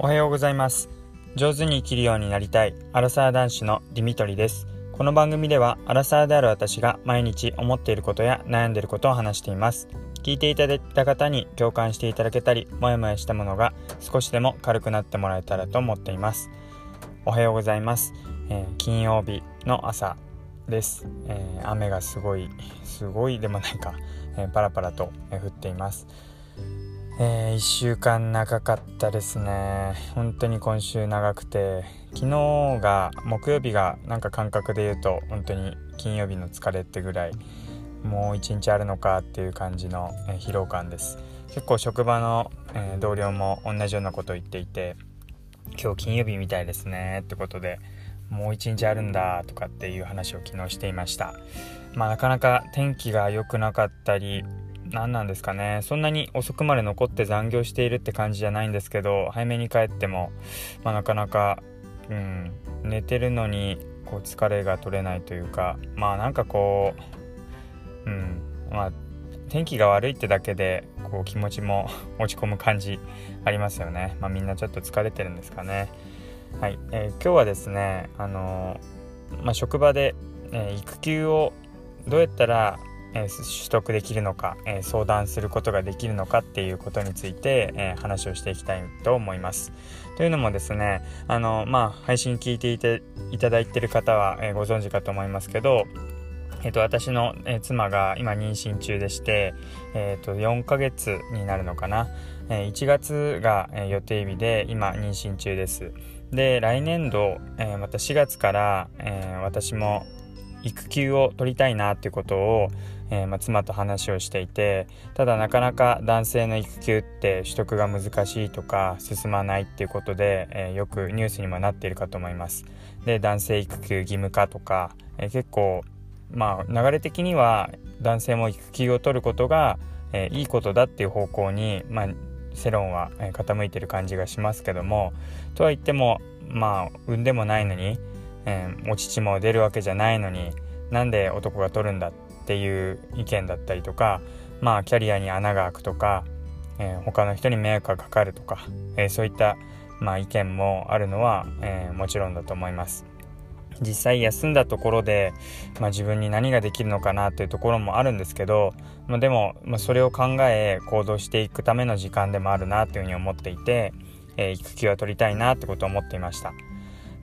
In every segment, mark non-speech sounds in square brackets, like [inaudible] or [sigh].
おはようございます。上手に生きるようになりたいアラサー男子のディミトリです。この番組ではアラサーである私が毎日思っていることや悩んでいることを話しています。聞いていただいた方に共感していただけたりもやもやしたものが少しでも軽くなってもらえたらと思っています。おはようございます、えー、金曜日の朝です、えー、雨がすごいすごいでもないか、えー、パラパラと、え降っています。えー、1週間長かったですね。本当に今週長くて。昨日が木曜日がなんか感覚で言うと本当に金曜日の疲れってぐらいもう一日あるのかっていう感じの、え、疲労感です。結構職場の、えー、同僚も同じようなことを言っていて今日金曜日みたいですねってことでもう一日あるんだとかっていう話を昨日していました。まあなかなか天気が良くなかったり何なんですかね。そんなに遅くまで残って残業しているって感じじゃないんですけど早めに帰っても、まあ、なかなか、うん、寝てるのにこう疲れが取れないというかまあなんかこう、うんまあ、天気が悪いってだけでこう気持ちも [laughs] 落ち込む感じありますよね、まあ、みんなちょっと疲れてるんですかね。はい、えー、今日はですねあのー、まあ、職場で、えー、育休をどうやったら取得できるのか、相談することができるのかっていうことについて、話をしていきたいと思います。というのもですねあのまあ配信聞いていていただいてる方は、ご存知かと思いますけどえっと、私の、妻が今妊娠中でして、えっと、4ヶ月になるのかな、え1月が、予定日で今妊娠中ですで来年度、えまた4月から、え私も育休を取りたいなっていうことを、えー、まあ、妻と話をしていてただなかなか男性の育休って取得が難しいとか進まないっていうことで、えー、よくニュースにもなっているかと思います。で男性育休義務化とか、えー、結構まあ流れ的には男性も育休を取ることが、えいいことだっていう方向に、まあ、世論は傾いてる感じがしますけどもとは言ってもまあ産んでもないのに、えお乳も出るわけじゃないのになんで男が取るんだっていう意見だったりとかまあキャリアに穴が開くとか、えー、他の人に迷惑がかかるとか、えー、そういった、まあ、意見もあるのは、えー、もちろんだと思います。実際休んだところで、まあ、自分に何ができるのかなっていうところもあるんですけど、まあ、でも、まあ、それを考え行動していくための時間でもあるなというふうに思っていて、えー、育休は取りたいなってことを思っていました。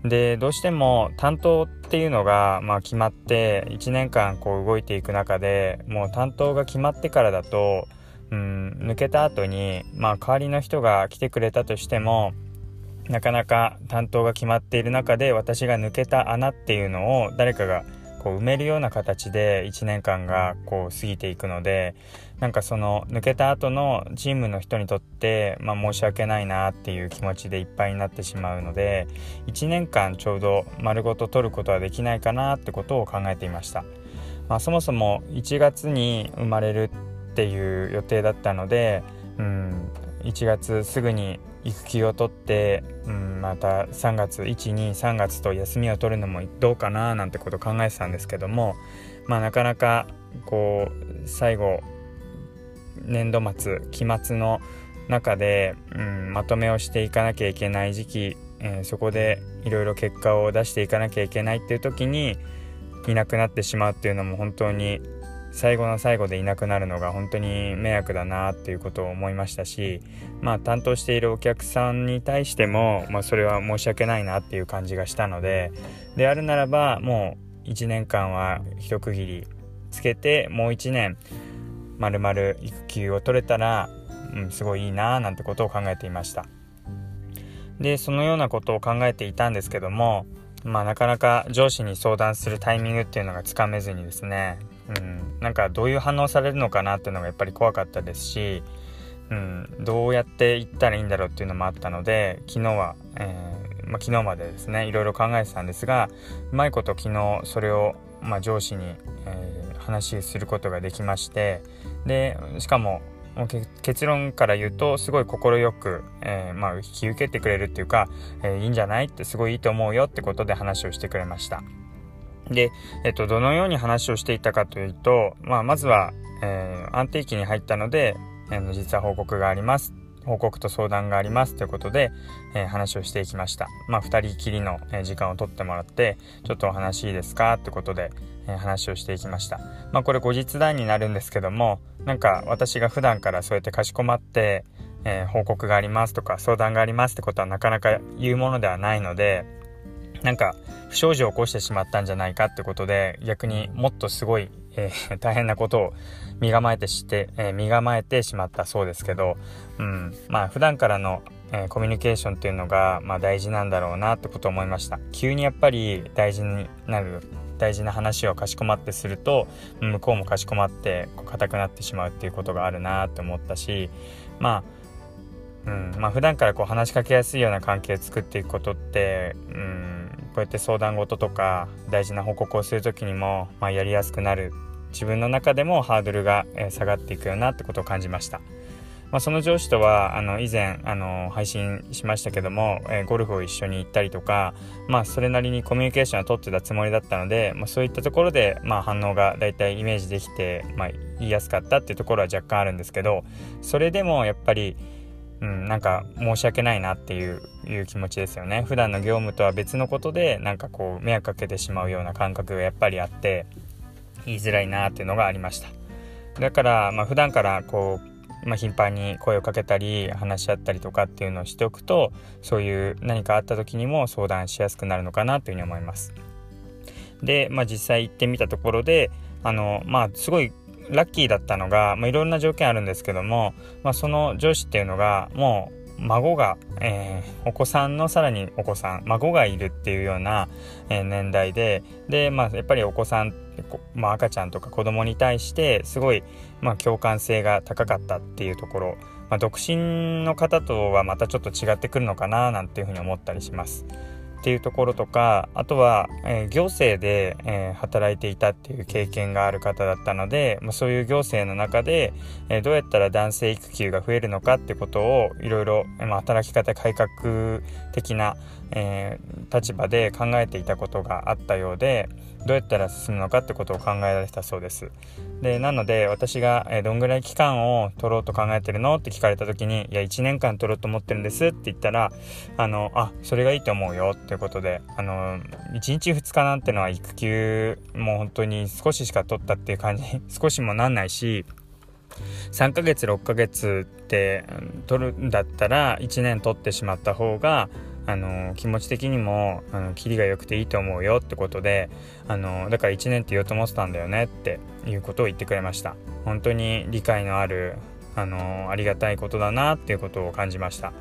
でどうしても担当っていうのが、まあ、決まって1年間こう動いていく中でもう担当が決まってからだと、うん、抜けた後に、まあ、代わりの人が来てくれたとしてもなかなか担当が決まっている中で私が抜けた穴っていうのを誰かがこう埋めるような形で1年間がこう過ぎていくのでなんかその抜けた後のチームの人にとって、まあ、申し訳ないなっていう気持ちでいっぱいになってしまうので1年間ちょうど丸ごと取ることはできないかなってことを考えていました、まあ、そもそも1月に生まれるっていう予定だったので、うん、1月すぐに育休を取って、うん、また3月123月と休みを取るのもどうかななんてことを考えてたんですけどもまあなかなかこう最後年度末期末の中で、うん、まとめをしていかなきゃいけない時期、えー、そこでいろいろ結果を出していかなきゃいけないっていう時にいなくなってしまうっていうのも本当に最後の最後でいなくなるのが本当に迷惑だなっていうことを思いましたし、まあ、担当しているお客さんに対しても、まあ、それは申し訳ないなっていう感じがしたのでであるならばもう1年間は一区切りつけてもう1年まるまる育休を取れたら、うん、すごいいいななんてことを考えていました。でそのようなことを考えていたんですけどもまあなかなか上司に相談するタイミングっていうのがつかめずにですねうん、なんかどういう反応されるのかなっていうのがやっぱり怖かったですし、うん、どうやって行ったらいいんだろうっていうのもあったので昨日は、えー、まあ、昨日までですねいろいろ考えてたんですがうまいこと昨日それを、まあ、上司に、えー、話することができましてでしかも結論から言うとすごい快く、えー、まあ、引き受けてくれるっていうか、えいいんじゃないってすごいいいと思うよってことで話をしてくれました。で、えっと、どのように話をしていたかというと、まあ、まずは、えー、安定期に入ったので、えー、実は報告があります。報告と相談がありますということで、えー、話をしていきましたまあ2人きりの、時間を取ってもらってちょっとお話いいですかってことで、え話をしていきましたまあこれ後日談になるんですけどもなんか私が普段からそうやってかしこまってえー、報告がありますとか相談がありますってことはなかなか言うものではないのでなんか不祥事を起こしてしまったんじゃないかってことで逆にもっとすごい、えー、[laughs] 大変なことを身構えてして、えー、身構えてしまったそうですけど、うん、まあ普段からの、えー、コミュニケーションっていうのが、まあ、大事なんだろうなってことを思いました。急にやっぱり大事になる大事な話をかしこまってすると向こうもかしこまって硬くなってしまうっていうことがあるなって思ったしまあうん。まあ普段からこう話しかけやすいような関係を作っていくことって、うん、こうやって相談事とか大事な報告をする時にも、まあ、やりやすくなる自分の中でもハードルが、え下がっていくよなってことを感じました。まあ、その上司とはあの以前あの配信しましたけども、えー、ゴルフを一緒に行ったりとか、まあ、それなりにコミュニケーションをとってたつもりだったので、まあ、そういったところで、まあ、反応がだいたいイメージできて、まあ、言いやすかったっていうところは若干あるんですけどそれでもやっぱりうん、なんか申し訳ないなっていう気持ちですよね。普段の業務とは別のことでなんかこう迷惑かけてしまうような感覚がやっぱりあって言いづらいなっていうのがありました。だからまあ普段からこう、まあ、頻繁に声をかけたり話し合ったりとかっていうのをしておくとそういう何かあった時にも相談しやすくなるのかなというふうに思います。で、まあ、実際行ってみたところであのまあすごいラッキーだったのが、まあ、いろんな条件あるんですけども、まあ、その上司っていうのがもう孫が、えー、お子さんのさらにお子さん孫がいるっていうような、えー、年代でで、まあ、やっぱりお子さん、まあ、赤ちゃんとか子供に対してすごい、まあ、共感性が高かったっていうところ、まあ、独身の方とはまたちょっと違ってくるのかななんていうふうに思ったりします。っていうところとかあとは、えー、行政で、えー、働いていたっていう経験がある方だったので、まあ、そういう行政の中で、えー、どうやったら男性育休が増えるのかってことをいろいろ、ま、働き方改革的な、え立場で考えていたことがあったようでどうやったら進むのかってことを考えられたそうです。でなので私が、えどんぐらい期間を取ろうと考えてるのって聞かれた時に「いや1年間取ろうと思ってるんです」って言ったら「あのあそれがいいと思うよ」っていうことであの1日2日なんてのは育休もう本当に少ししか取ったっていう感じ [laughs] 少しもなんないし3ヶ月6ヶ月って取るんだったら1年取ってしまった方があの気持ち的にもあのキリが良くていいと思うよってことであのだから1年って言おうと思ってたんだよねっていうことを言ってくれました。本当に理解のあるあのありがたいことだなっていうことを感じました。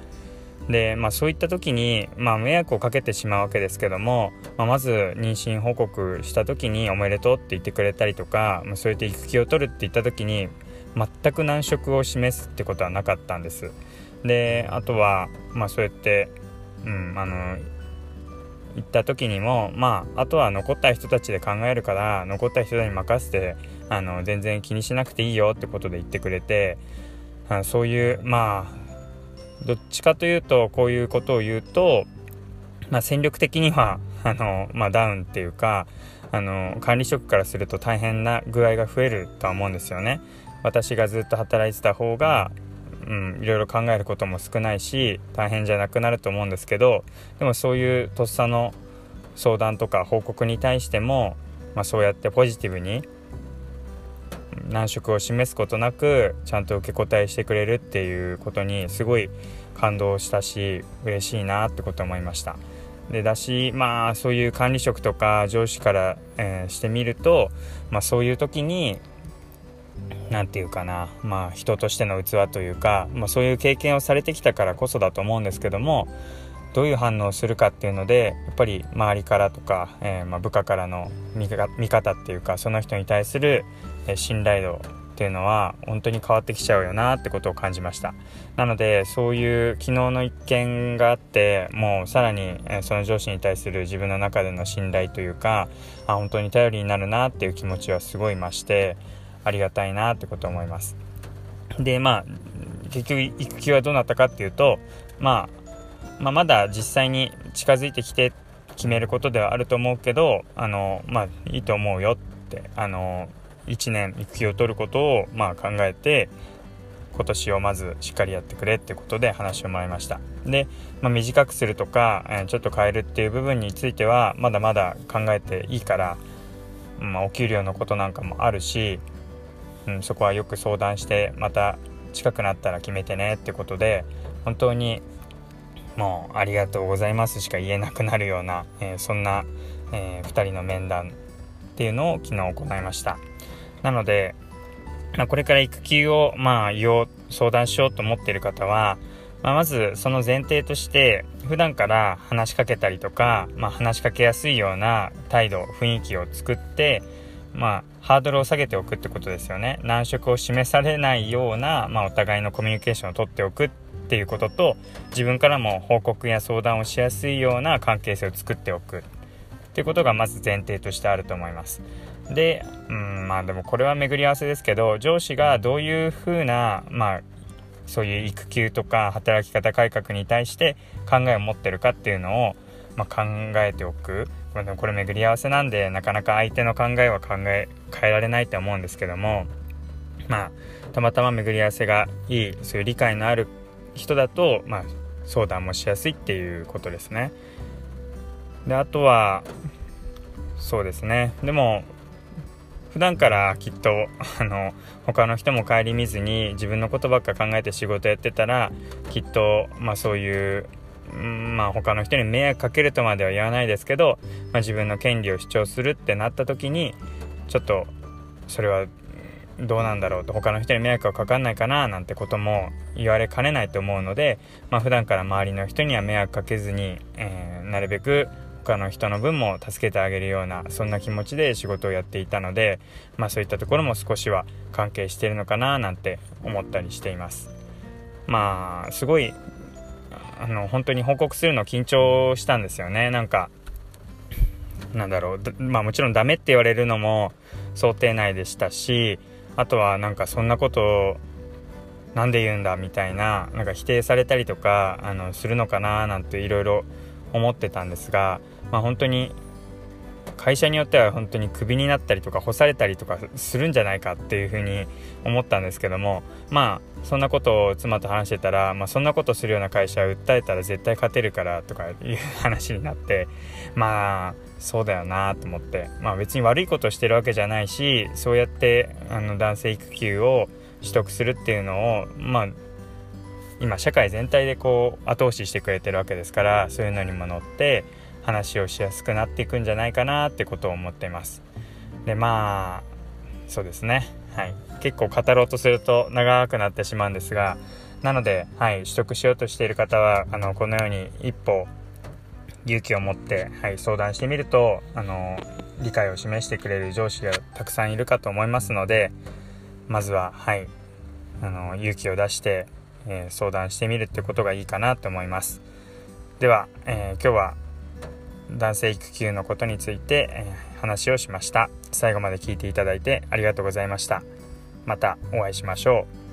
で、まあ、そういった時に、まあ、迷惑をかけてしまうわけですけども、まあ、まず妊娠報告した時に「おめでとう」って言ってくれたりとか、まあ、そうやって育休を取るって言った時に全く難色を示すってことはなかったんです。であとは、まあ、そうやってうんあの行った時にもまああとは残った人たちで考えるから残った人に任せてあの全然気にしなくていいよってことで言ってくれてあそういうまあどっちかというとこういうことを言うと、まあ、戦力的にはあの、まあ、ダウンっていうかあの管理職からすると大変な具合が増えるとは思うんですよね。私がずっと働いてた方がうん、いろいろ考えることも少ないし大変じゃなくなると思うんですけどでもそういうとっさの相談とか報告に対しても、まあ、そうやってポジティブに難色を示すことなくちゃんと受け答えしてくれるっていうことにすごい感動したし嬉しいなってこと思いました。でだしまあそういう管理職とか上司から、えー、してみると、まあ、そういう時に何て言うかなまあ人としての器というか、まあ、そういう経験をされてきたからこそだと思うんですけどもどういう反応をするかっていうのでやっぱり周りからとか、えー、まあ、部下からの見方っていうかその人に対する信頼度っていうのは本当に変わってきちゃうよなってことを感じました。なのでそういう昨日の一件があってもうさらにその上司に対する自分の中での信頼というかあ本当に頼りになるなっていう気持ちはすごい増してありがたいなってこと思います。でまあ結局育休はどうなったかっていうと、まあ、まあまだ実際に近づいてきて決めることではあると思うけどあのまあいいと思うよってあの1年育休を取ることをまあ考えて今年をまずしっかりやってくれってことで話をもらいました。で、まあ、短くするとか、えー、ちょっと変えるっていう部分についてはまだまだ考えていいから、まあ、お給料のことなんかもあるし、うん、そこはよく相談してまた近くなったら決めてねってことで本当にもうありがとうございますしか言えなくなるような、えー、そんな、えー、2人の面談っていうのを昨日行いました。なので、まあ、これから育休をまあ言おう相談しようと思っている方は、まあ、まずその前提として普段から話しかけたりとか、まあ、話しかけやすいような態度雰囲気を作ってまあ、ハードルを下げておくってことですよね。難色を示されないような、まあ、お互いのコミュニケーションをとっておくっていうことと自分からも報告や相談をしやすいような関係性を作っておく。っていうことがまず前提としてあると思います。でうんまあでもこれは巡り合わせですけど上司がどういうふうなまあそういう育休とか働き方改革に対して考えを持ってるかっていうのを、まあ、考えておくこれ巡り合わせなんでなかなか相手の考えは考え変えられないと思うんですけどもまあたまたま巡り合わせがいいそういう理解のある人だと、まあ、相談もしやすいっていうことですね。であとはそうですねでも普段からきっとあの他の人も顧みずに自分のことばっか考えて仕事やってたらきっと、まあ、そういう、まあ、他の人に迷惑かけるとまでは言わないですけど、まあ、自分の権利を主張するってなった時にちょっとそれはどうなんだろうと他の人に迷惑がかかんないかななんてことも言われかねないと思うので、まあ、普段から周りの人には迷惑かけずに、えー、なるべく他の人の分も助けてあげるようなそんな気持ちで仕事をやっていたので、まあ、そういったところも少しは関係してるのかななんて思ったりしています。まあすごいあの本当に報告するの緊張したんですよね。なんかなんだろう。まあもちろんダメって言われるのも想定内でしたしあとはなんかそんなことをなんで言うんだみたいななんか否定されたりとかあのするのかななんていろいろ思ってたんですが、まあ、本当に会社によっては本当にクビになったりとか干されたりとかするんじゃないかっていうふうに思ったんですけどもまあそんなことを妻と話してたら、まあ、そんなことするような会社を訴えたら絶対勝てるからとかいう話になってまあそうだよなと思ってまあ別に悪いことをしてるわけじゃないしそうやってあの男性育休を取得するっていうのをまあ今社会全体でこう後押ししてくれてるわけですからそういうのにも乗って話をしやすくなっていくんじゃないかなってことを思ってます。でまあそうですね。はい。結構語ろうとすると長くなってしまうんですがなので、はい、取得しようとしている方はあのこのように一歩勇気を持って、はい、相談してみるとあの理解を示してくれる上司がたくさんいるかと思いますのでまずは、はい、あの勇気を出して、えー、相談してみるってことがいいかなと思います。では、えー、今日は男性育休のことについて、えー、話をしました。最後まで聞いていただいてありがとうございました。またお会いしましょう。